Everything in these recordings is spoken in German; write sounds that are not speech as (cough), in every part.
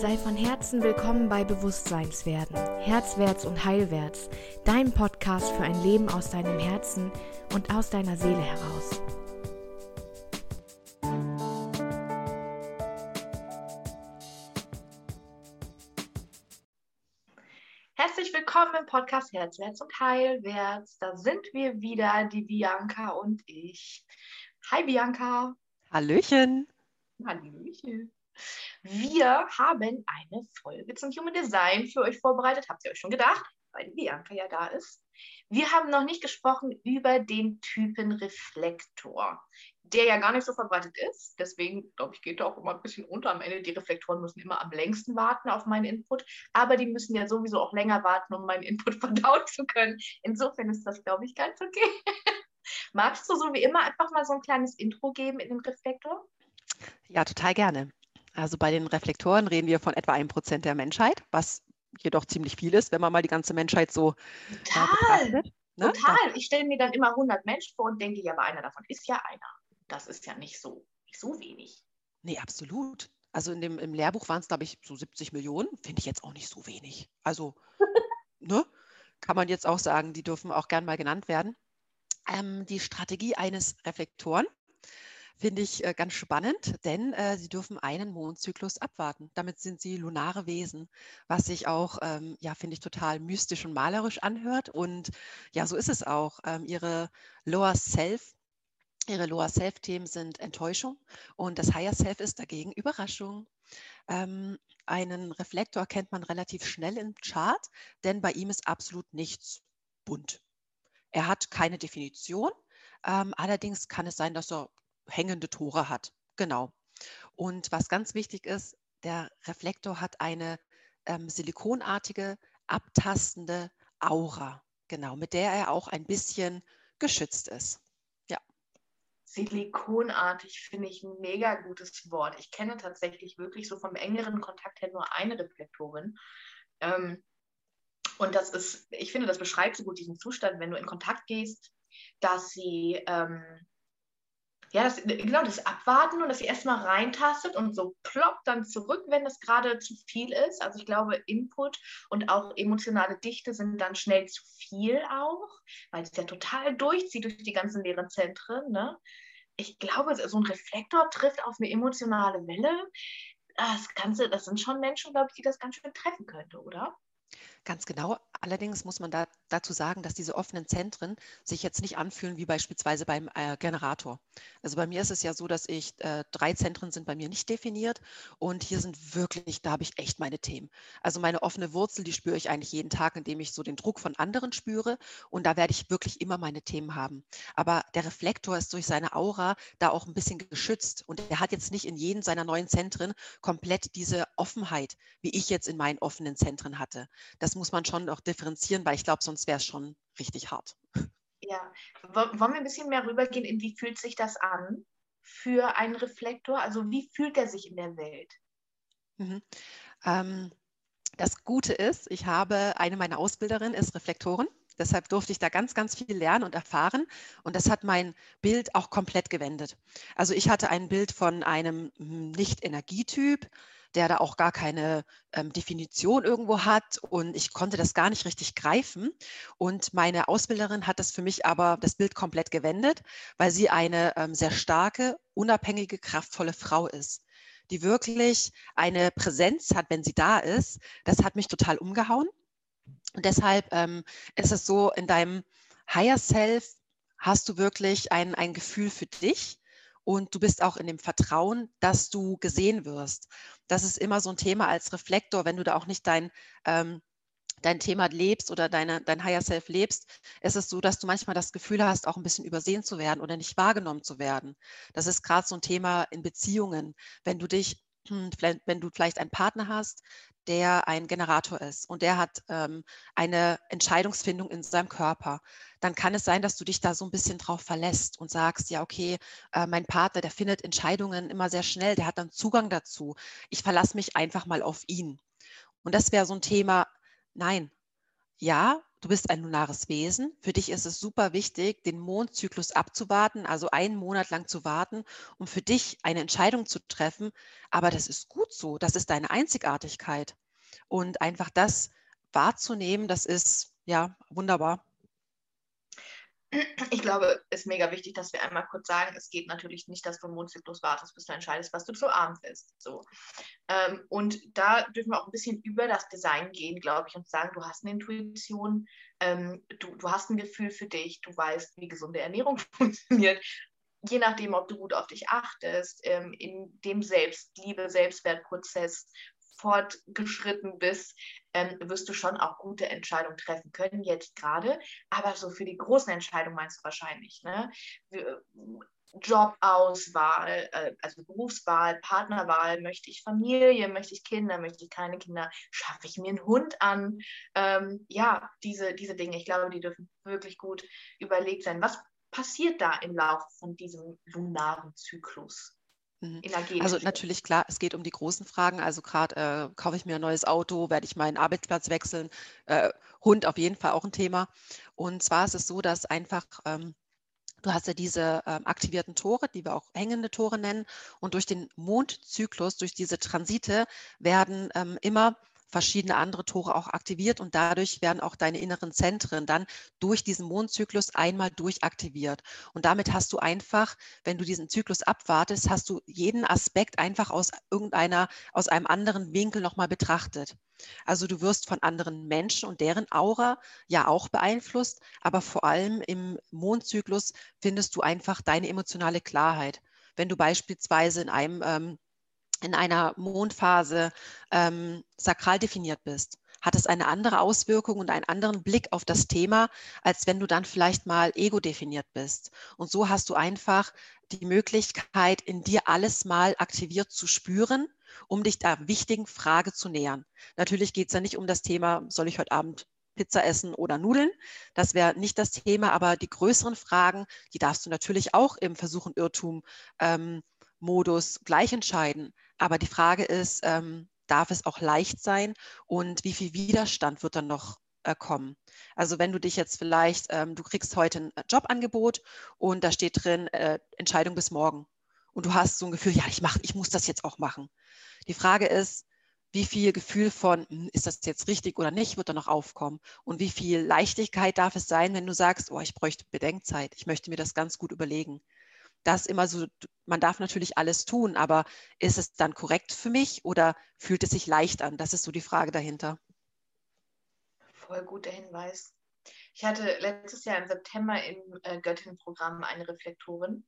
Sei von Herzen willkommen bei Bewusstseinswerden, Herzwärts und Heilwärts, dein Podcast für ein Leben aus deinem Herzen und aus deiner Seele heraus. Herzlich willkommen im Podcast Herzwärts und Heilwärts. Da sind wir wieder, die Bianca und ich. Hi Bianca. Hallöchen. Hallöchen. Wir haben eine Folge zum Human Design für euch vorbereitet. Habt ihr euch schon gedacht, weil Bianca ja da ist. Wir haben noch nicht gesprochen über den Typen Reflektor, der ja gar nicht so verbreitet ist. Deswegen, glaube ich, geht er auch immer ein bisschen unter am Ende. Die Reflektoren müssen immer am längsten warten auf meinen Input, aber die müssen ja sowieso auch länger warten, um meinen Input (laughs) verdauen zu können. Insofern ist das, glaube ich, ganz okay. (laughs) Magst du so wie immer einfach mal so ein kleines Intro geben in den Reflektor? Ja, total gerne. Also bei den Reflektoren reden wir von etwa einem Prozent der Menschheit, was jedoch ziemlich viel ist, wenn man mal die ganze Menschheit so Total. Äh, betrachtet. Ne? Total. Ich stelle mir dann immer 100 Menschen vor und denke, ja, aber einer davon ist ja einer. Das ist ja nicht so, nicht so wenig. Nee, absolut. Also in dem, im Lehrbuch waren es, glaube ich, so 70 Millionen. Finde ich jetzt auch nicht so wenig. Also, (laughs) ne? Kann man jetzt auch sagen, die dürfen auch gern mal genannt werden. Ähm, die Strategie eines Reflektoren finde ich äh, ganz spannend, denn äh, sie dürfen einen Mondzyklus abwarten. Damit sind sie lunare Wesen, was sich auch, ähm, ja, finde ich total mystisch und malerisch anhört. Und ja, so ist es auch. Ähm, ihre Lower Self Ihre Lower Self-Themen sind Enttäuschung und das Higher Self ist dagegen Überraschung. Ähm, einen Reflektor kennt man relativ schnell im Chart, denn bei ihm ist absolut nichts bunt. Er hat keine Definition. Ähm, allerdings kann es sein, dass er hängende Tore hat. Genau. Und was ganz wichtig ist, der Reflektor hat eine ähm, silikonartige, abtastende Aura. Genau, mit der er auch ein bisschen geschützt ist. Ja. Silikonartig finde ich ein mega gutes Wort. Ich kenne tatsächlich wirklich so vom engeren Kontakt her nur eine Reflektorin. Ähm, und das ist, ich finde, das beschreibt so gut diesen Zustand, wenn du in Kontakt gehst, dass sie ähm, ja, das, genau, das Abwarten und dass sie erstmal reintastet und so ploppt dann zurück, wenn es gerade zu viel ist. Also ich glaube, Input und auch emotionale Dichte sind dann schnell zu viel auch, weil es ja total durchzieht durch die ganzen leeren Zentren. Ne? Ich glaube, so ein Reflektor trifft auf eine emotionale Welle. Das Ganze, das sind schon Menschen, glaube ich, die das ganz schön treffen könnte, oder? Ganz genau. Allerdings muss man da, dazu sagen, dass diese offenen Zentren sich jetzt nicht anfühlen wie beispielsweise beim äh, Generator. Also bei mir ist es ja so, dass ich äh, drei Zentren sind bei mir nicht definiert und hier sind wirklich, da habe ich echt meine Themen. Also meine offene Wurzel, die spüre ich eigentlich jeden Tag, indem ich so den Druck von anderen spüre und da werde ich wirklich immer meine Themen haben. Aber der Reflektor ist durch seine Aura da auch ein bisschen geschützt und er hat jetzt nicht in jedem seiner neuen Zentren komplett diese Offenheit, wie ich jetzt in meinen offenen Zentren hatte. Das muss man schon auch differenzieren, weil ich glaube, sonst wäre es schon richtig hart. Ja, wollen wir ein bisschen mehr rübergehen in wie fühlt sich das an für einen Reflektor? Also wie fühlt er sich in der Welt? Mhm. Ähm, das Gute ist, ich habe eine meiner Ausbilderinnen ist Reflektorin. Deshalb durfte ich da ganz, ganz viel lernen und erfahren. Und das hat mein Bild auch komplett gewendet. Also ich hatte ein Bild von einem hm, Nicht-Energietyp, der da auch gar keine ähm, Definition irgendwo hat und ich konnte das gar nicht richtig greifen. Und meine Ausbilderin hat das für mich aber das Bild komplett gewendet, weil sie eine ähm, sehr starke, unabhängige, kraftvolle Frau ist die wirklich eine Präsenz hat, wenn sie da ist. Das hat mich total umgehauen. Und deshalb ähm, ist es so, in deinem Higher Self hast du wirklich ein, ein Gefühl für dich und du bist auch in dem Vertrauen, dass du gesehen wirst. Das ist immer so ein Thema als Reflektor, wenn du da auch nicht dein, ähm, dein Thema lebst oder deine, dein Higher Self lebst, ist es so, dass du manchmal das Gefühl hast, auch ein bisschen übersehen zu werden oder nicht wahrgenommen zu werden. Das ist gerade so ein Thema in Beziehungen. Wenn du dich wenn du vielleicht einen Partner hast, der ein Generator ist und der hat ähm, eine Entscheidungsfindung in seinem Körper, dann kann es sein, dass du dich da so ein bisschen drauf verlässt und sagst, ja, okay, äh, mein Partner, der findet Entscheidungen immer sehr schnell, der hat dann Zugang dazu. Ich verlasse mich einfach mal auf ihn. Und das wäre so ein Thema, nein, ja, du bist ein lunares Wesen. Für dich ist es super wichtig, den Mondzyklus abzuwarten, also einen Monat lang zu warten, um für dich eine Entscheidung zu treffen. Aber das ist gut so. Das ist deine Einzigartigkeit. Und einfach das wahrzunehmen, das ist ja wunderbar. Ich glaube, es ist mega wichtig, dass wir einmal kurz sagen, es geht natürlich nicht, dass du im Mondzyklus wartest, bis du entscheidest, was du zu Abend isst. So. Ähm, und da dürfen wir auch ein bisschen über das Design gehen, glaube ich, und sagen, du hast eine Intuition, ähm, du, du hast ein Gefühl für dich, du weißt, wie gesunde Ernährung (laughs) funktioniert. Je nachdem, ob du gut auf dich achtest, ähm, in dem Selbstliebe, Selbstwertprozess fortgeschritten bist, ähm, wirst du schon auch gute Entscheidungen treffen können, jetzt gerade. Aber so für die großen Entscheidungen meinst du wahrscheinlich, ne? Jobauswahl, äh, also Berufswahl, Partnerwahl, möchte ich Familie, möchte ich Kinder, möchte ich keine Kinder, schaffe ich mir einen Hund an? Ähm, ja, diese, diese Dinge, ich glaube, die dürfen wirklich gut überlegt sein. Was passiert da im Laufe von diesem lunaren Zyklus? Mhm. Also natürlich klar, es geht um die großen Fragen. Also gerade äh, kaufe ich mir ein neues Auto, werde ich meinen Arbeitsplatz wechseln, äh, Hund auf jeden Fall auch ein Thema. Und zwar ist es so, dass einfach ähm, Du hast ja diese ähm, aktivierten Tore, die wir auch hängende Tore nennen. Und durch den Mondzyklus, durch diese Transite werden ähm, immer verschiedene andere Tore auch aktiviert und dadurch werden auch deine inneren Zentren dann durch diesen Mondzyklus einmal durchaktiviert. Und damit hast du einfach, wenn du diesen Zyklus abwartest, hast du jeden Aspekt einfach aus irgendeiner, aus einem anderen Winkel nochmal betrachtet. Also du wirst von anderen Menschen und deren Aura ja auch beeinflusst, aber vor allem im Mondzyklus findest du einfach deine emotionale Klarheit. Wenn du beispielsweise in einem ähm, in einer Mondphase ähm, sakral definiert bist, hat es eine andere Auswirkung und einen anderen Blick auf das Thema, als wenn du dann vielleicht mal ego definiert bist. Und so hast du einfach die Möglichkeit, in dir alles mal aktiviert zu spüren, um dich der wichtigen Frage zu nähern. Natürlich geht es ja nicht um das Thema, soll ich heute Abend Pizza essen oder Nudeln. Das wäre nicht das Thema, aber die größeren Fragen, die darfst du natürlich auch im Versuch und Irrtum ähm, gleich entscheiden. Aber die Frage ist, ähm, darf es auch leicht sein und wie viel Widerstand wird dann noch äh, kommen? Also wenn du dich jetzt vielleicht, ähm, du kriegst heute ein Jobangebot und da steht drin, äh, Entscheidung bis morgen. Und du hast so ein Gefühl, ja, ich, mach, ich muss das jetzt auch machen. Die Frage ist, wie viel Gefühl von, hm, ist das jetzt richtig oder nicht, wird da noch aufkommen? Und wie viel Leichtigkeit darf es sein, wenn du sagst, oh, ich bräuchte Bedenkzeit, ich möchte mir das ganz gut überlegen das immer so, man darf natürlich alles tun, aber ist es dann korrekt für mich oder fühlt es sich leicht an? Das ist so die Frage dahinter. Voll guter Hinweis. Ich hatte letztes Jahr im September im äh, Göttin-Programm eine Reflektorin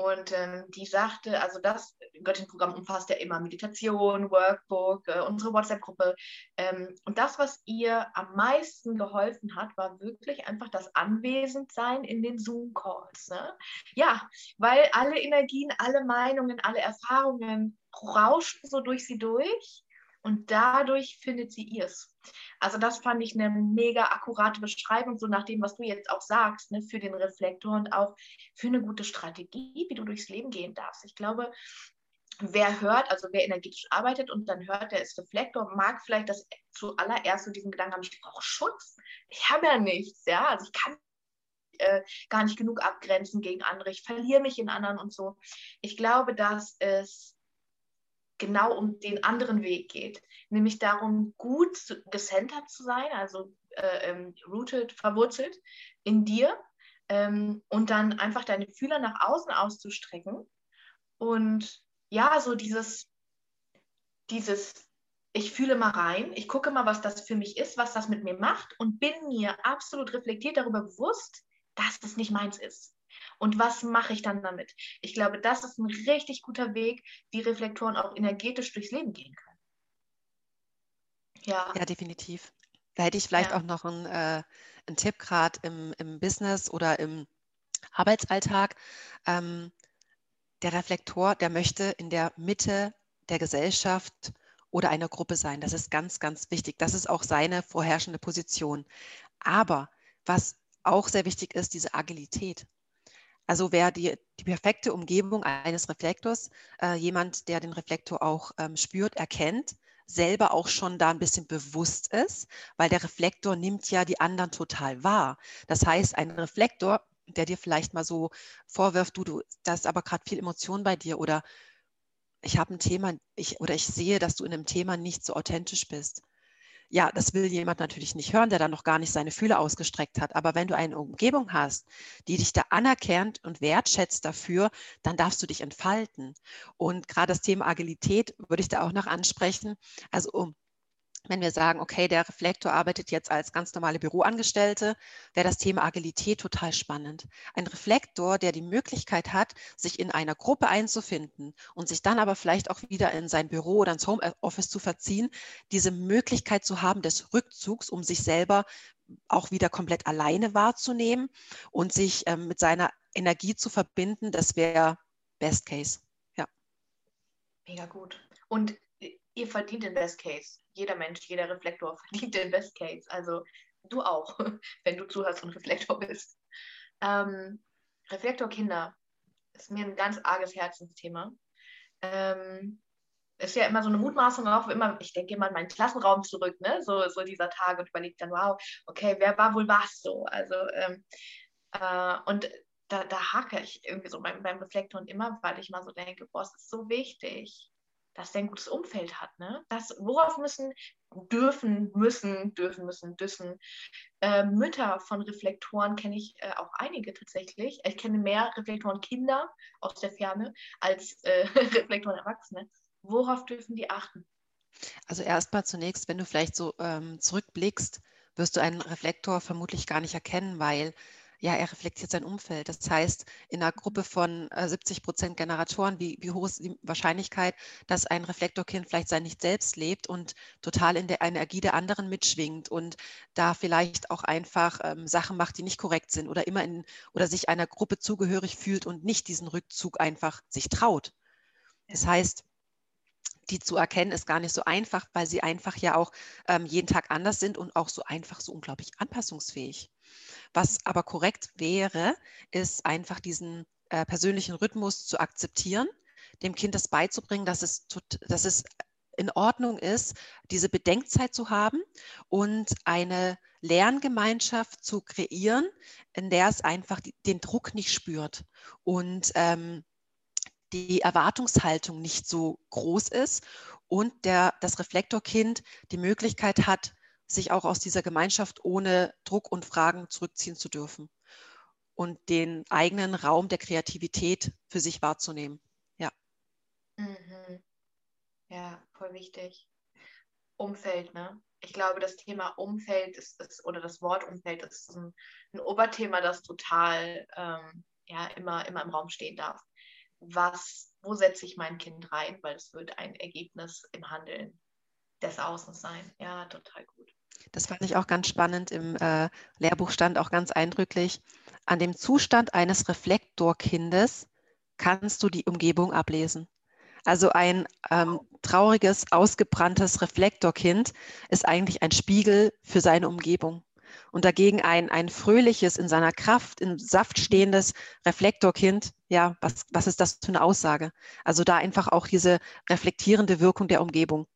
und ähm, die sagte, also das Göttin-Programm umfasst ja immer Meditation, Workbook, äh, unsere WhatsApp-Gruppe. Ähm, und das, was ihr am meisten geholfen hat, war wirklich einfach das Anwesendsein in den Zoom-Calls. Ne? Ja, weil alle Energien, alle Meinungen, alle Erfahrungen rauschen so durch sie durch und dadurch findet sie ihrs. Also das fand ich eine mega akkurate Beschreibung, so nach dem, was du jetzt auch sagst, ne, für den Reflektor und auch für eine gute Strategie, wie du durchs Leben gehen darfst. Ich glaube, wer hört, also wer energetisch arbeitet und dann hört, der ist Reflektor, mag vielleicht das zuallererst so diesen Gedanken haben, ich brauche Schutz. Ich habe ja nichts, ja, also ich kann äh, gar nicht genug abgrenzen gegen andere, ich verliere mich in anderen und so. Ich glaube, dass es genau um den anderen Weg geht, nämlich darum, gut gecentert zu sein, also äh, ähm, rooted, verwurzelt in dir ähm, und dann einfach deine Fühler nach außen auszustrecken und ja, so dieses, dieses, ich fühle mal rein, ich gucke mal, was das für mich ist, was das mit mir macht und bin mir absolut reflektiert darüber bewusst, dass es nicht meins ist. Und was mache ich dann damit? Ich glaube, das ist ein richtig guter Weg, wie Reflektoren auch energetisch durchs Leben gehen können. Ja, ja definitiv. Da hätte ich vielleicht ja. auch noch einen, äh, einen Tipp gerade im, im Business oder im Arbeitsalltag. Ähm, der Reflektor, der möchte in der Mitte der Gesellschaft oder einer Gruppe sein. Das ist ganz, ganz wichtig. Das ist auch seine vorherrschende Position. Aber was auch sehr wichtig ist, diese Agilität. Also wäre die, die perfekte Umgebung eines Reflektors äh, jemand, der den Reflektor auch ähm, spürt, erkennt, selber auch schon da ein bisschen bewusst ist, weil der Reflektor nimmt ja die anderen total wahr. Das heißt, ein Reflektor, der dir vielleicht mal so vorwirft, du, du, da ist aber gerade viel Emotion bei dir oder ich habe ein Thema, ich, oder ich sehe, dass du in einem Thema nicht so authentisch bist ja, das will jemand natürlich nicht hören, der dann noch gar nicht seine Fühle ausgestreckt hat. Aber wenn du eine Umgebung hast, die dich da anerkennt und wertschätzt dafür, dann darfst du dich entfalten. Und gerade das Thema Agilität würde ich da auch noch ansprechen. Also um wenn wir sagen, okay, der Reflektor arbeitet jetzt als ganz normale Büroangestellte, wäre das Thema Agilität total spannend. Ein Reflektor, der die Möglichkeit hat, sich in einer Gruppe einzufinden und sich dann aber vielleicht auch wieder in sein Büro oder ins Homeoffice zu verziehen, diese Möglichkeit zu haben des Rückzugs, um sich selber auch wieder komplett alleine wahrzunehmen und sich ähm, mit seiner Energie zu verbinden, das wäre Best Case. Ja. Mega gut. Und ihr verdient den Best Case. Jeder Mensch, jeder Reflektor (laughs) verdient den Best Case. Also du auch, (laughs) wenn du zuhörst und Reflektor bist. Ähm, Reflektorkinder ist mir ein ganz arges Herzensthema. Ähm, ist ja immer so eine Mutmaßung auch, immer, ich denke immer an meinen Klassenraum zurück, ne? so, so dieser Tag und überlege dann, wow, okay, wer war wohl was so? Also, ähm, äh, und da, da hake ich irgendwie so beim, beim Reflektor und immer, weil ich mal so denke, boah, es ist so wichtig, dass der ein gutes Umfeld hat. Ne? Das, worauf müssen, dürfen, müssen, dürfen, müssen, düssen. Äh, Mütter von Reflektoren kenne ich äh, auch einige tatsächlich. Ich kenne mehr Reflektoren Kinder aus der Ferne als äh, (laughs) Reflektoren Erwachsene. Worauf dürfen die achten? Also erstmal zunächst, wenn du vielleicht so ähm, zurückblickst, wirst du einen Reflektor vermutlich gar nicht erkennen, weil ja, er reflektiert sein Umfeld. Das heißt, in einer Gruppe von 70 äh, Prozent Generatoren, wie, wie hoch ist die Wahrscheinlichkeit, dass ein Reflektorkind vielleicht sein Nicht selbst lebt und total in der Energie der anderen mitschwingt und da vielleicht auch einfach ähm, Sachen macht, die nicht korrekt sind oder immer in oder sich einer Gruppe zugehörig fühlt und nicht diesen Rückzug einfach sich traut. Das heißt, die zu erkennen, ist gar nicht so einfach, weil sie einfach ja auch ähm, jeden Tag anders sind und auch so einfach so unglaublich anpassungsfähig. Was aber korrekt wäre, ist einfach diesen äh, persönlichen Rhythmus zu akzeptieren, dem Kind das beizubringen, dass es, dass es in Ordnung ist, diese Bedenkzeit zu haben und eine Lerngemeinschaft zu kreieren, in der es einfach die, den Druck nicht spürt und ähm, die Erwartungshaltung nicht so groß ist und der, das Reflektorkind die Möglichkeit hat, sich auch aus dieser Gemeinschaft ohne Druck und Fragen zurückziehen zu dürfen und den eigenen Raum der Kreativität für sich wahrzunehmen. Ja. Mhm. Ja, voll wichtig. Umfeld, ne? Ich glaube, das Thema Umfeld ist, ist oder das Wort Umfeld ist ein, ein Oberthema, das total ähm, ja, immer, immer im Raum stehen darf. Was, wo setze ich mein Kind rein? Weil es wird ein Ergebnis im Handeln des Außens sein. Ja, total gut. Das fand ich auch ganz spannend. Im äh, Lehrbuch stand auch ganz eindrücklich, an dem Zustand eines Reflektorkindes kannst du die Umgebung ablesen. Also ein ähm, trauriges, ausgebranntes Reflektorkind ist eigentlich ein Spiegel für seine Umgebung. Und dagegen ein, ein fröhliches, in seiner Kraft, im Saft stehendes Reflektorkind, ja, was, was ist das für eine Aussage? Also da einfach auch diese reflektierende Wirkung der Umgebung.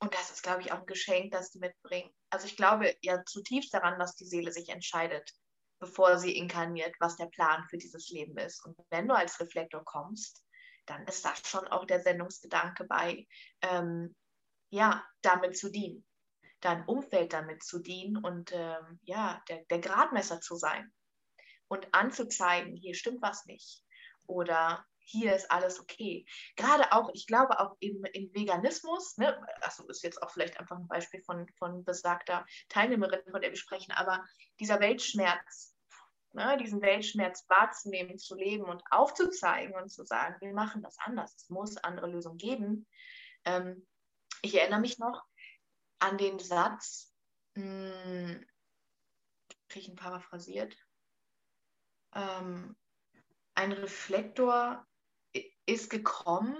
Und das ist, glaube ich, auch ein Geschenk, das die mitbringen. Also ich glaube ja zutiefst daran, dass die Seele sich entscheidet, bevor sie inkarniert, was der Plan für dieses Leben ist. Und wenn du als Reflektor kommst, dann ist das schon auch der Sendungsgedanke bei, ähm, ja, damit zu dienen, dein Umfeld damit zu dienen und ähm, ja, der, der Gradmesser zu sein und anzuzeigen, hier stimmt was nicht. Oder hier ist alles okay. Gerade auch, ich glaube auch im, im Veganismus, ne, also ist jetzt auch vielleicht einfach ein Beispiel von, von besagter Teilnehmerin, von der wir sprechen, aber dieser Weltschmerz, ne, diesen Weltschmerz wahrzunehmen, zu leben und aufzuzeigen und zu sagen, wir machen das anders, es muss andere Lösungen geben. Ähm, ich erinnere mich noch an den Satz, hm, kriege ich ihn paraphrasiert, ähm, ein Reflektor ist gekommen,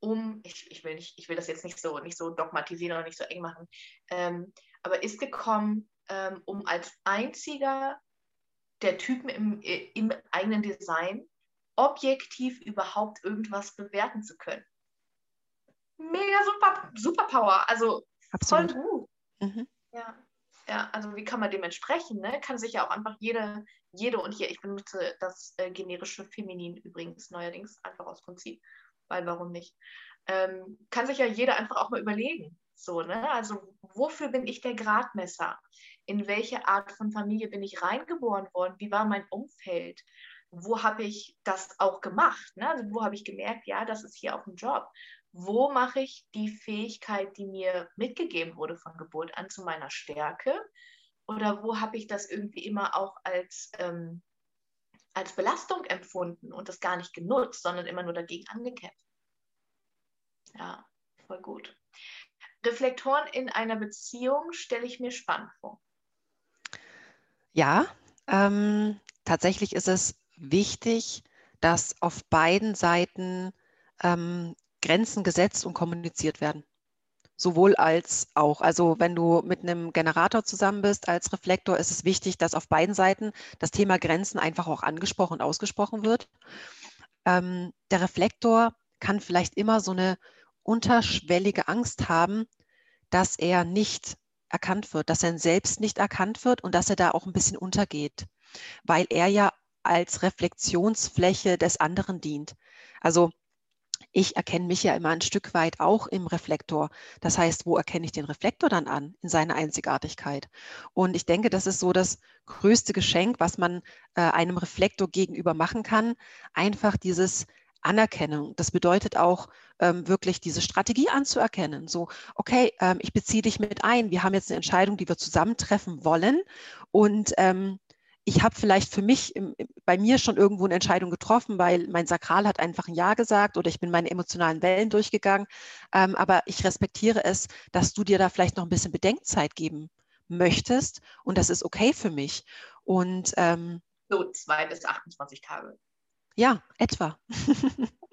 um, ich, ich, will nicht, ich will das jetzt nicht so, nicht so dogmatisieren oder nicht so eng machen, ähm, aber ist gekommen, ähm, um als einziger der Typen im, im eigenen Design objektiv überhaupt irgendwas bewerten zu können. Mega super, super Power. Also Absolut. voll gut. Mhm. Ja. Ja, also wie kann man dem entsprechen? Ne? Kann sich ja auch einfach jede, jede und hier, ich benutze das äh, generische Feminin übrigens neuerdings, einfach aus Prinzip, weil warum nicht? Ähm, kann sich ja jeder einfach auch mal überlegen. So, ne? Also wofür bin ich der Gradmesser? In welche Art von Familie bin ich reingeboren worden? Wie war mein Umfeld? Wo habe ich das auch gemacht? Ne? Also wo habe ich gemerkt, ja, das ist hier auch ein Job wo mache ich die Fähigkeit, die mir mitgegeben wurde von Geburt an, zu meiner Stärke? Oder wo habe ich das irgendwie immer auch als, ähm, als Belastung empfunden und das gar nicht genutzt, sondern immer nur dagegen angekämpft? Ja, voll gut. Reflektoren in einer Beziehung stelle ich mir spannend vor. Ja, ähm, tatsächlich ist es wichtig, dass auf beiden Seiten ähm, Grenzen gesetzt und kommuniziert werden. Sowohl als auch. Also wenn du mit einem Generator zusammen bist als Reflektor, ist es wichtig, dass auf beiden Seiten das Thema Grenzen einfach auch angesprochen und ausgesprochen wird. Ähm, der Reflektor kann vielleicht immer so eine unterschwellige Angst haben, dass er nicht erkannt wird, dass er selbst nicht erkannt wird und dass er da auch ein bisschen untergeht, weil er ja als Reflexionsfläche des anderen dient. Also ich erkenne mich ja immer ein Stück weit auch im Reflektor. Das heißt, wo erkenne ich den Reflektor dann an? In seiner Einzigartigkeit. Und ich denke, das ist so das größte Geschenk, was man äh, einem Reflektor gegenüber machen kann. Einfach dieses Anerkennung. Das bedeutet auch ähm, wirklich diese Strategie anzuerkennen. So, okay, ähm, ich beziehe dich mit ein. Wir haben jetzt eine Entscheidung, die wir zusammen treffen wollen. Und ähm, ich habe vielleicht für mich im, bei mir schon irgendwo eine Entscheidung getroffen, weil mein Sakral hat einfach ein Ja gesagt oder ich bin meine emotionalen Wellen durchgegangen. Ähm, aber ich respektiere es, dass du dir da vielleicht noch ein bisschen Bedenkzeit geben möchtest und das ist okay für mich. Und ähm, so zwei bis 28 Tage. Ja, etwa. (laughs)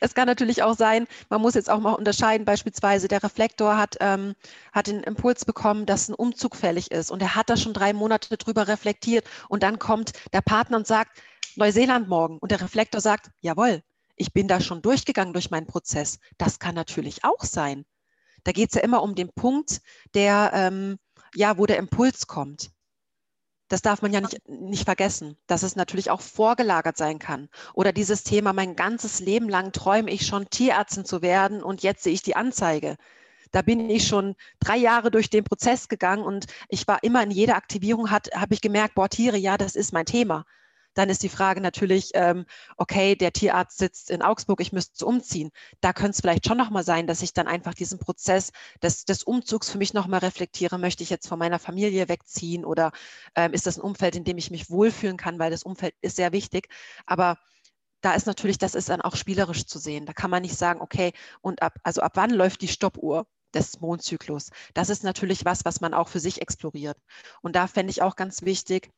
es kann natürlich auch sein, man muss jetzt auch mal unterscheiden, beispielsweise der Reflektor hat, ähm, hat den Impuls bekommen, dass ein Umzug fällig ist und er hat da schon drei Monate drüber reflektiert und dann kommt der Partner und sagt, Neuseeland morgen und der Reflektor sagt, jawohl, ich bin da schon durchgegangen durch meinen Prozess. Das kann natürlich auch sein. Da geht es ja immer um den Punkt, der, ähm, ja, wo der Impuls kommt. Das darf man ja nicht, nicht vergessen, dass es natürlich auch vorgelagert sein kann. Oder dieses Thema, mein ganzes Leben lang träume ich schon Tierärztin zu werden und jetzt sehe ich die Anzeige. Da bin ich schon drei Jahre durch den Prozess gegangen und ich war immer in jeder Aktivierung, habe ich gemerkt, boah, Tiere, ja, das ist mein Thema. Dann ist die Frage natürlich, ähm, okay, der Tierarzt sitzt in Augsburg, ich müsste umziehen. Da könnte es vielleicht schon nochmal sein, dass ich dann einfach diesen Prozess des, des Umzugs für mich nochmal reflektiere. Möchte ich jetzt von meiner Familie wegziehen oder ähm, ist das ein Umfeld, in dem ich mich wohlfühlen kann, weil das Umfeld ist sehr wichtig. Aber da ist natürlich, das ist dann auch spielerisch zu sehen. Da kann man nicht sagen, okay, und ab, also ab wann läuft die Stoppuhr? des Mondzyklus. Das ist natürlich was, was man auch für sich exploriert. Und da fände ich auch ganz wichtig,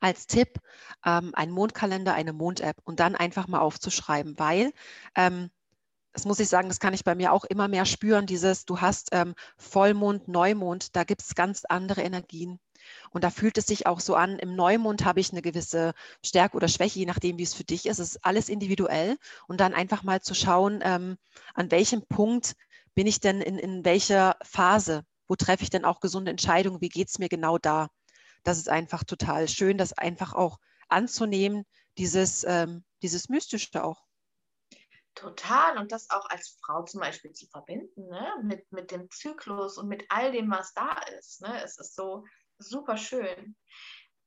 als Tipp ähm, einen Mondkalender, eine Mond-App und dann einfach mal aufzuschreiben, weil ähm, das muss ich sagen, das kann ich bei mir auch immer mehr spüren, dieses, du hast ähm, Vollmond, Neumond, da gibt es ganz andere Energien. Und da fühlt es sich auch so an, im Neumond habe ich eine gewisse Stärke oder Schwäche, je nachdem, wie es für dich ist. Es ist alles individuell. Und dann einfach mal zu schauen, ähm, an welchem Punkt bin ich denn in, in welcher Phase? Wo treffe ich denn auch gesunde Entscheidungen? Wie geht es mir genau da? Das ist einfach total schön, das einfach auch anzunehmen, dieses, ähm, dieses Mystische auch. Total. Und das auch als Frau zum Beispiel zu verbinden, ne? mit, mit dem Zyklus und mit all dem, was da ist. Ne? Es ist so super schön.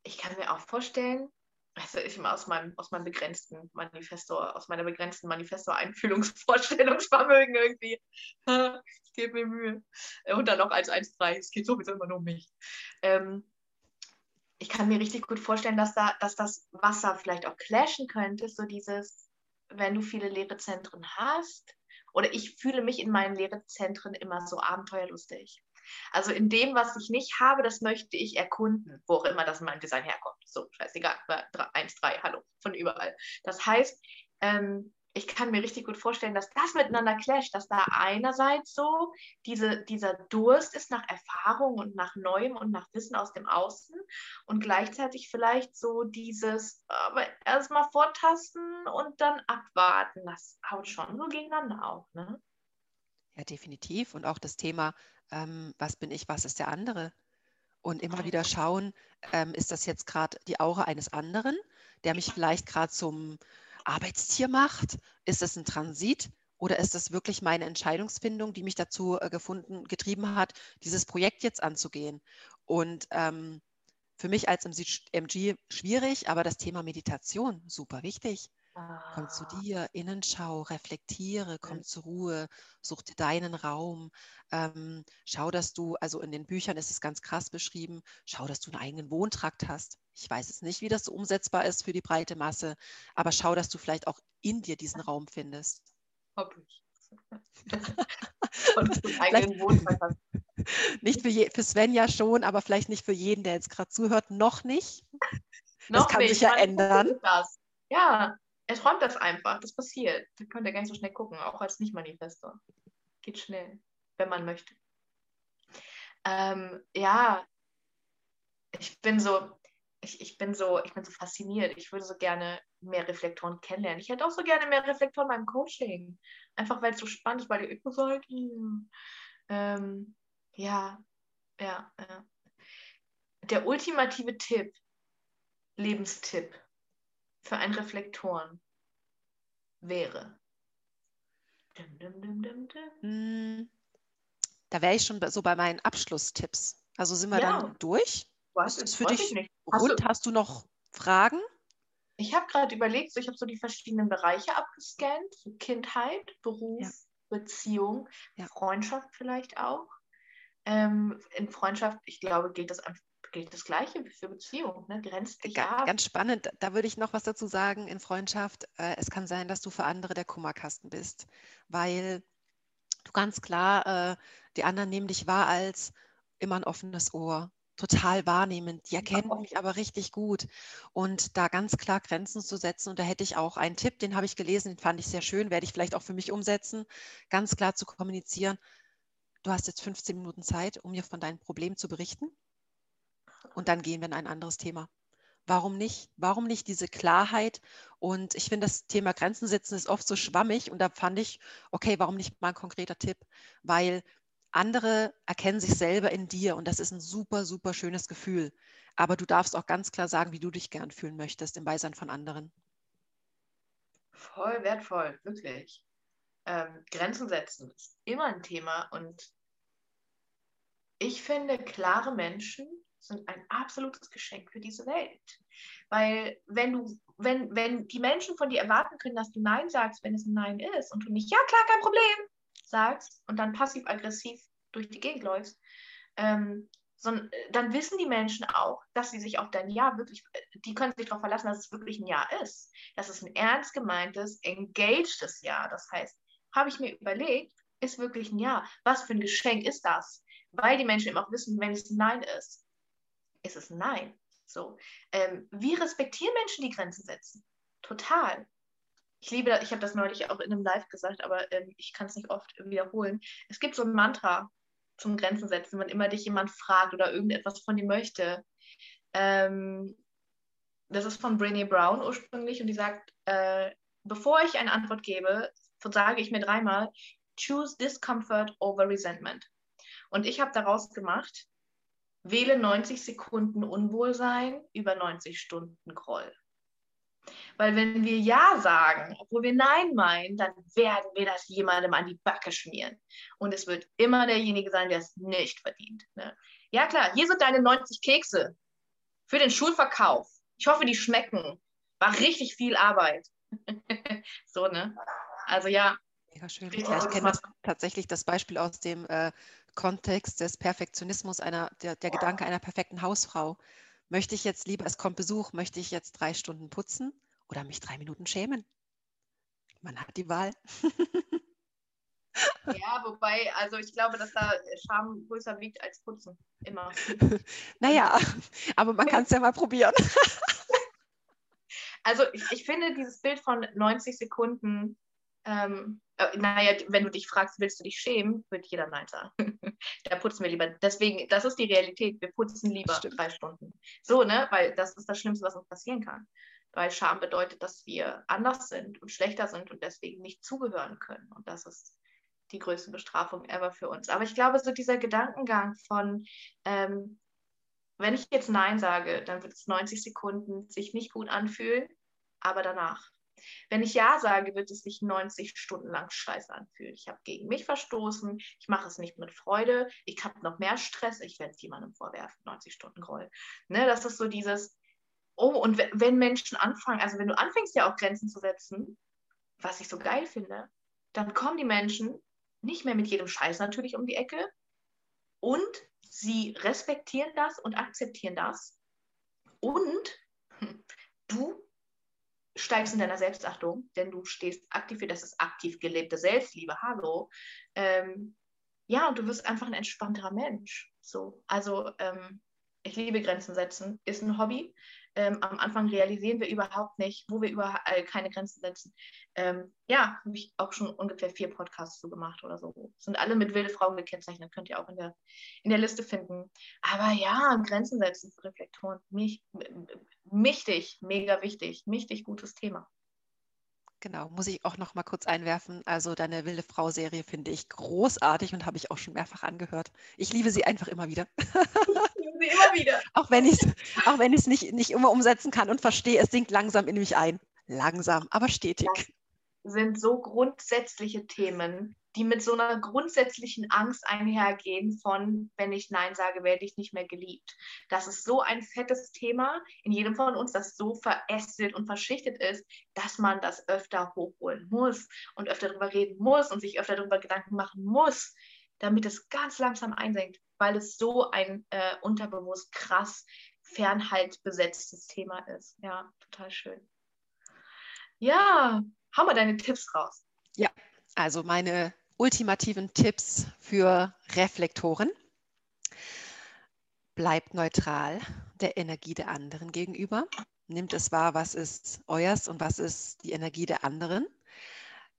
Ich kann mir auch vorstellen, also ich aus meinem, aus meinem begrenzten Manifesto, aus meiner begrenzten Manifesto-Einfühlungsvorstellungsvermögen irgendwie. (laughs) ich gebe mir Mühe. Und dann noch als 1,3. Es geht sowieso immer nur um mich. Ähm, ich kann mir richtig gut vorstellen, dass, da, dass das Wasser vielleicht auch clashen könnte, so dieses, wenn du viele leere Zentren hast. Oder ich fühle mich in meinen leeren Zentren immer so abenteuerlustig. Also in dem, was ich nicht habe, das möchte ich erkunden, wo auch immer das in meinem Design herkommt. So, scheißegal, 1, 3, hallo, von überall. Das heißt, ähm, ich kann mir richtig gut vorstellen, dass das miteinander clasht, dass da einerseits so diese, dieser Durst ist nach Erfahrung und nach Neuem und nach Wissen aus dem Außen und gleichzeitig vielleicht so dieses aber erstmal vortasten und dann abwarten. Das haut schon so gegeneinander auf, ne? Ja, definitiv. Und auch das Thema, ähm, was bin ich, was ist der andere? Und immer wieder schauen, ähm, ist das jetzt gerade die Aura eines anderen, der mich vielleicht gerade zum Arbeitstier macht? Ist es ein Transit? Oder ist das wirklich meine Entscheidungsfindung, die mich dazu äh, gefunden, getrieben hat, dieses Projekt jetzt anzugehen? Und ähm, für mich als MG schwierig, aber das Thema Meditation super wichtig. Komm zu ah. dir, Innenschau, reflektiere, komm zur Ruhe, such dir deinen Raum. Ähm, schau, dass du, also in den Büchern ist es ganz krass beschrieben, schau, dass du einen eigenen Wohntrakt hast. Ich weiß es nicht, wie das so umsetzbar ist für die breite Masse, aber schau, dass du vielleicht auch in dir diesen Raum findest. Hoffentlich. (laughs) Und du einen eigenen Wohntrakt hast. (laughs) Nicht für, je, für Sven ja schon, aber vielleicht nicht für jeden, der jetzt gerade zuhört, noch nicht. Das noch kann nicht. sich ja ändern. Ja, er träumt das einfach, das passiert. Da könnt ihr gar nicht so schnell gucken, auch als Nicht-Manifestor. Geht schnell, wenn man möchte. Ähm, ja, ich bin so, ich, ich bin so, ich bin so fasziniert. Ich würde so gerne mehr Reflektoren kennenlernen. Ich hätte auch so gerne mehr Reflektoren beim Coaching. Einfach weil es so spannend ist, weil ihr immer seid ähm, ja, ja, ja. Der ultimative Tipp, Lebenstipp für einen Reflektoren wäre? Hm, da wäre ich schon so bei meinen Abschlusstipps. Also sind wir ja. dann durch? Was ist für dich rund? Hast, hast du noch Fragen? Ich habe gerade überlegt, so, ich habe so die verschiedenen Bereiche abgescannt, so Kindheit, Beruf, ja. Beziehung, ja. Freundschaft vielleicht auch. Ähm, in Freundschaft, ich glaube, gilt das einfach gilt das Gleiche für Beziehungen, ne? grenzt dich Ga ab. Ganz spannend, da würde ich noch was dazu sagen in Freundschaft. Äh, es kann sein, dass du für andere der Kummerkasten bist, weil du ganz klar, äh, die anderen nehmen dich wahr als immer ein offenes Ohr, total wahrnehmend. Die erkennen mich aber richtig gut. Und da ganz klar Grenzen zu setzen. Und da hätte ich auch einen Tipp, den habe ich gelesen, den fand ich sehr schön, werde ich vielleicht auch für mich umsetzen, ganz klar zu kommunizieren. Du hast jetzt 15 Minuten Zeit, um mir von deinem Problem zu berichten und dann gehen wir in ein anderes Thema. Warum nicht? Warum nicht diese Klarheit? Und ich finde, das Thema Grenzen setzen ist oft so schwammig und da fand ich, okay, warum nicht mal ein konkreter Tipp? Weil andere erkennen sich selber in dir und das ist ein super, super schönes Gefühl. Aber du darfst auch ganz klar sagen, wie du dich gern fühlen möchtest im Beisein von anderen. Voll wertvoll, wirklich. Ähm, Grenzen setzen ist immer ein Thema und ich finde, klare Menschen sind ein absolutes Geschenk für diese Welt. Weil wenn du, wenn, wenn die Menschen von dir erwarten können, dass du Nein sagst, wenn es ein Nein ist und du nicht, ja klar, kein Problem, sagst und dann passiv-aggressiv durch die Gegend läufst, ähm, sondern, dann wissen die Menschen auch, dass sie sich auf dein Ja wirklich, die können sich darauf verlassen, dass es wirklich ein Ja ist. Dass es ein ernst gemeintes, engagedes Ja. Das heißt, habe ich mir überlegt, ist wirklich ein Ja. Was für ein Geschenk ist das? Weil die Menschen eben auch wissen, wenn es ein Nein ist, ist es Nein. So, ähm, wir respektieren Menschen, die Grenzen setzen. Total. Ich liebe ich habe das neulich auch in einem Live gesagt, aber ähm, ich kann es nicht oft wiederholen. Es gibt so ein Mantra zum Grenzen setzen, wenn immer dich jemand fragt oder irgendetwas von dir möchte. Ähm, das ist von Brené Brown ursprünglich und die sagt, äh, bevor ich eine Antwort gebe, sage ich mir dreimal, choose discomfort over resentment. Und ich habe daraus gemacht, Wähle 90 Sekunden Unwohlsein über 90 Stunden Groll. Weil wenn wir Ja sagen, obwohl wir Nein meinen, dann werden wir das jemandem an die Backe schmieren. Und es wird immer derjenige sein, der es nicht verdient. Ne? Ja klar, hier sind deine 90 Kekse für den Schulverkauf. Ich hoffe, die schmecken. War richtig viel Arbeit. (laughs) so, ne? Also ja. Mega schön. Ja, ich kenne das tatsächlich das Beispiel aus dem äh, Kontext des Perfektionismus, einer, der, der Gedanke einer perfekten Hausfrau. Möchte ich jetzt lieber, es kommt Besuch, möchte ich jetzt drei Stunden putzen oder mich drei Minuten schämen? Man hat die Wahl. (laughs) Ja, wobei, also ich glaube, dass da Scham größer wiegt als Putzen. Immer. (laughs) Naja, aber man kann es ja mal probieren. (laughs) Also ich, ich finde dieses Bild von 90 Sekunden ähm, äh, naja, wenn du dich fragst, willst du dich schämen, wird jeder Nein sagen. (laughs) da putzen wir lieber. Deswegen, das ist die Realität. Wir putzen lieber drei Stunden. So, ne? Weil das ist das Schlimmste, was uns passieren kann. Weil Scham bedeutet, dass wir anders sind und schlechter sind und deswegen nicht zugehören können. Und das ist die größte Bestrafung ever für uns. Aber ich glaube, so dieser Gedankengang von, ähm, wenn ich jetzt Nein sage, dann wird es 90 Sekunden sich nicht gut anfühlen, aber danach. Wenn ich Ja sage, wird es sich 90 Stunden lang scheiße anfühlen. Ich habe gegen mich verstoßen, ich mache es nicht mit Freude, ich habe noch mehr Stress, ich werde es jemandem vorwerfen, 90 Stunden Groll. Ne, das ist so dieses, oh, und wenn Menschen anfangen, also wenn du anfängst ja auch Grenzen zu setzen, was ich so geil finde, dann kommen die Menschen nicht mehr mit jedem Scheiß natürlich um die Ecke und sie respektieren das und akzeptieren das und du steigst in deiner Selbstachtung, denn du stehst aktiv für, das ist aktiv gelebte Selbstliebe, hallo. Ähm, ja, und du wirst einfach ein entspannterer Mensch. So, also ähm, ich liebe Grenzen setzen, ist ein Hobby. Ähm, am Anfang realisieren wir überhaupt nicht, wo wir überall keine Grenzen setzen. Ähm, ja, habe ich auch schon ungefähr vier Podcasts so gemacht oder so. Sind alle mit wilde Frauen gekennzeichnet, könnt ihr auch in der, in der Liste finden. Aber ja, Grenzen setzen Reflektoren, mich, wichtig, mega wichtig, wichtig gutes Thema. Genau, muss ich auch noch mal kurz einwerfen. Also deine Wilde Frau-Serie finde ich großartig und habe ich auch schon mehrfach angehört. Ich liebe sie einfach immer wieder. (laughs) Sie immer wieder. auch wenn ich es nicht, nicht immer umsetzen kann und verstehe, es sinkt langsam in mich ein. Langsam, aber stetig. Das sind so grundsätzliche Themen, die mit so einer grundsätzlichen Angst einhergehen von, wenn ich Nein sage, werde ich nicht mehr geliebt. Das ist so ein fettes Thema in jedem von uns, das so verästelt und verschichtet ist, dass man das öfter hochholen muss und öfter darüber reden muss und sich öfter darüber Gedanken machen muss, damit es ganz langsam einsenkt, weil es so ein äh, unterbewusst krass fernhalt besetztes Thema ist. Ja, total schön. Ja, hau mal deine Tipps raus. Ja, also meine ultimativen Tipps für Reflektoren. Bleibt neutral der Energie der anderen gegenüber. Nimmt es wahr, was ist euers und was ist die Energie der anderen.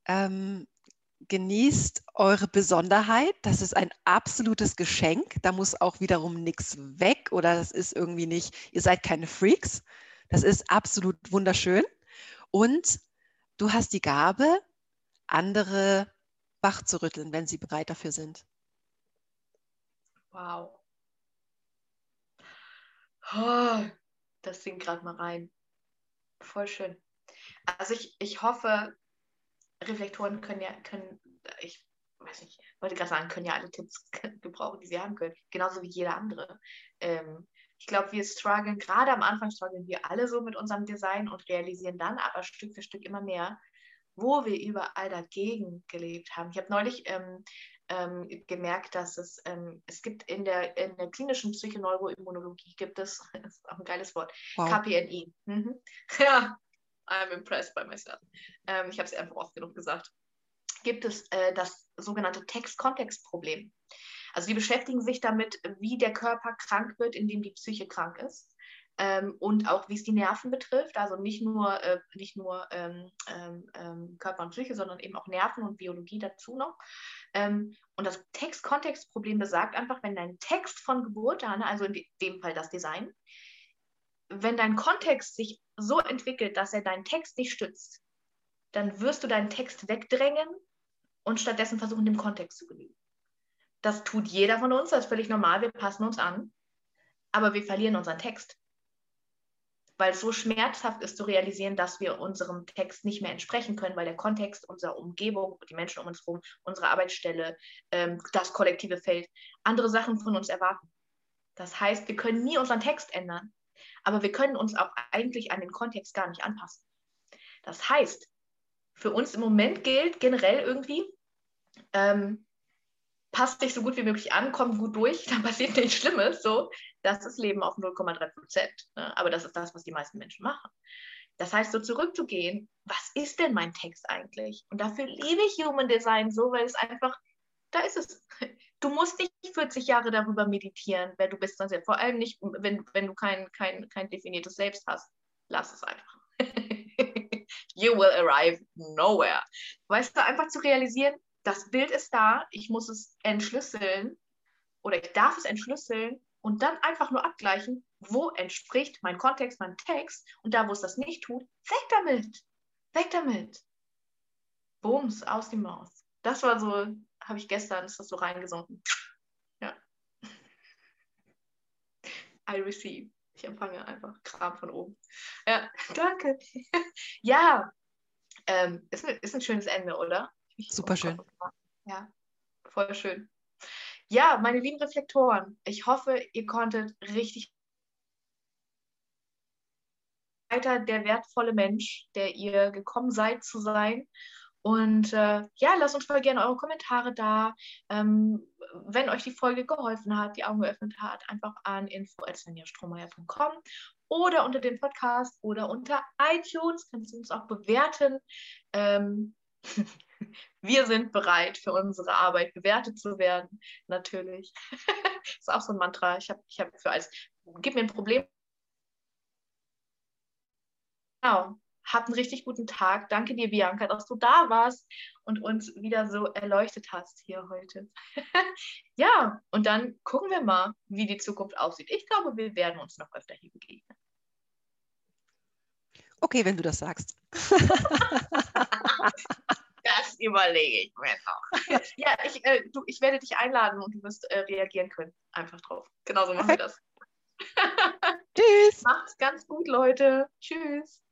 Ähm, genießt eure Besonderheit. Das ist ein absolutes Geschenk. Da muss auch wiederum nichts weg oder das ist irgendwie nicht, ihr seid keine Freaks. Das ist absolut wunderschön. Und du hast die Gabe, andere wach zu rütteln, wenn sie bereit dafür sind. Wow. Oh, das singt gerade mal rein. Voll schön. Also ich, ich hoffe, Reflektoren können ja, können, ich weiß nicht, wollte gerade sagen, können ja alle Tipps (laughs) gebrauchen, die sie haben können. Genauso wie jeder andere. Ähm, ich glaube, wir strugglen, gerade am Anfang strugglen wir alle so mit unserem Design und realisieren dann aber Stück für Stück immer mehr, wo wir überall dagegen gelebt haben. Ich habe neulich ähm, ähm, gemerkt, dass es, ähm, es gibt in der, in der klinischen Psychoneuroimmunologie gibt es, (laughs) das ist auch ein geiles Wort, wow. KPNI. Mhm. (laughs) Ja, I'm impressed by myself. Ähm, ich habe es einfach oft genug gesagt. Gibt es äh, das sogenannte Text-Kontext-Problem. Also die beschäftigen sich damit, wie der Körper krank wird, indem die Psyche krank ist ähm, und auch wie es die Nerven betrifft, also nicht nur, äh, nicht nur ähm, ähm, ähm, Körper und Psyche, sondern eben auch Nerven und Biologie dazu noch. Ähm, und das Text-Kontext-Problem besagt einfach, wenn dein Text von Geburt an, also in dem Fall das Design, wenn dein Kontext sich so entwickelt, dass er deinen Text nicht stützt, dann wirst du deinen Text wegdrängen und stattdessen versuchen, dem Kontext zu genügen. Das tut jeder von uns, das ist völlig normal, wir passen uns an, aber wir verlieren unseren Text weil es so schmerzhaft ist zu realisieren, dass wir unserem Text nicht mehr entsprechen können, weil der Kontext unserer Umgebung, die Menschen um uns herum, unsere Arbeitsstelle, ähm, das kollektive Feld, andere Sachen von uns erwarten. Das heißt, wir können nie unseren Text ändern, aber wir können uns auch eigentlich an den Kontext gar nicht anpassen. Das heißt, für uns im Moment gilt generell irgendwie, ähm, passt dich so gut wie möglich an, kommt gut durch, (laughs) dann passiert nichts Schlimmes. So, das ist Leben auf 0,3 Prozent. Ne? Aber das ist das, was die meisten Menschen machen. Das heißt, so zurückzugehen, was ist denn mein Text eigentlich? Und dafür liebe ich Human Design so, weil es einfach, da ist es. Du musst nicht 40 Jahre darüber meditieren, wer du bist. Vor allem nicht, wenn, wenn du kein, kein, kein definiertes Selbst hast. Lass es einfach. (laughs) you will arrive nowhere. Weißt du, einfach zu realisieren, das Bild ist da, ich muss es entschlüsseln oder ich darf es entschlüsseln und dann einfach nur abgleichen, wo entspricht mein Kontext, mein Text und da, wo es das nicht tut, weg damit, weg damit. Bums, aus die Maus. Das war so habe ich gestern, ist das so reingesunken. Ja. I receive. Ich empfange einfach Kram von oben. Ja, (laughs) danke. ja, ähm, ist, ein, ist ein schönes Ende, oder? Super schön. Ja, voll schön. Ja, meine lieben Reflektoren, ich hoffe, ihr konntet richtig weiter der wertvolle Mensch, der ihr gekommen seid zu sein. Und äh, ja, lasst uns voll gerne eure Kommentare da. Ähm, wenn euch die Folge geholfen hat, die Augen geöffnet hat, einfach an info.svenjastrohmeier.com oder unter dem Podcast oder unter iTunes. Kannst du uns auch bewerten. Ähm, (laughs) wir sind bereit, für unsere Arbeit bewertet zu werden, natürlich. (laughs) ist auch so ein Mantra. Ich habe ich hab für als, gib mir ein Problem. Genau. Habt einen richtig guten Tag. Danke dir, Bianca, dass du da warst und uns wieder so erleuchtet hast hier heute. (laughs) ja, und dann gucken wir mal, wie die Zukunft aussieht. Ich glaube, wir werden uns noch öfter hier begegnen. Okay, wenn du das sagst. (laughs) das überlege ich mir noch. (laughs) ja, ich, äh, du, ich werde dich einladen und du wirst äh, reagieren können. Einfach drauf. Genauso machen wir das. Tschüss. Macht's ganz gut, Leute. Tschüss.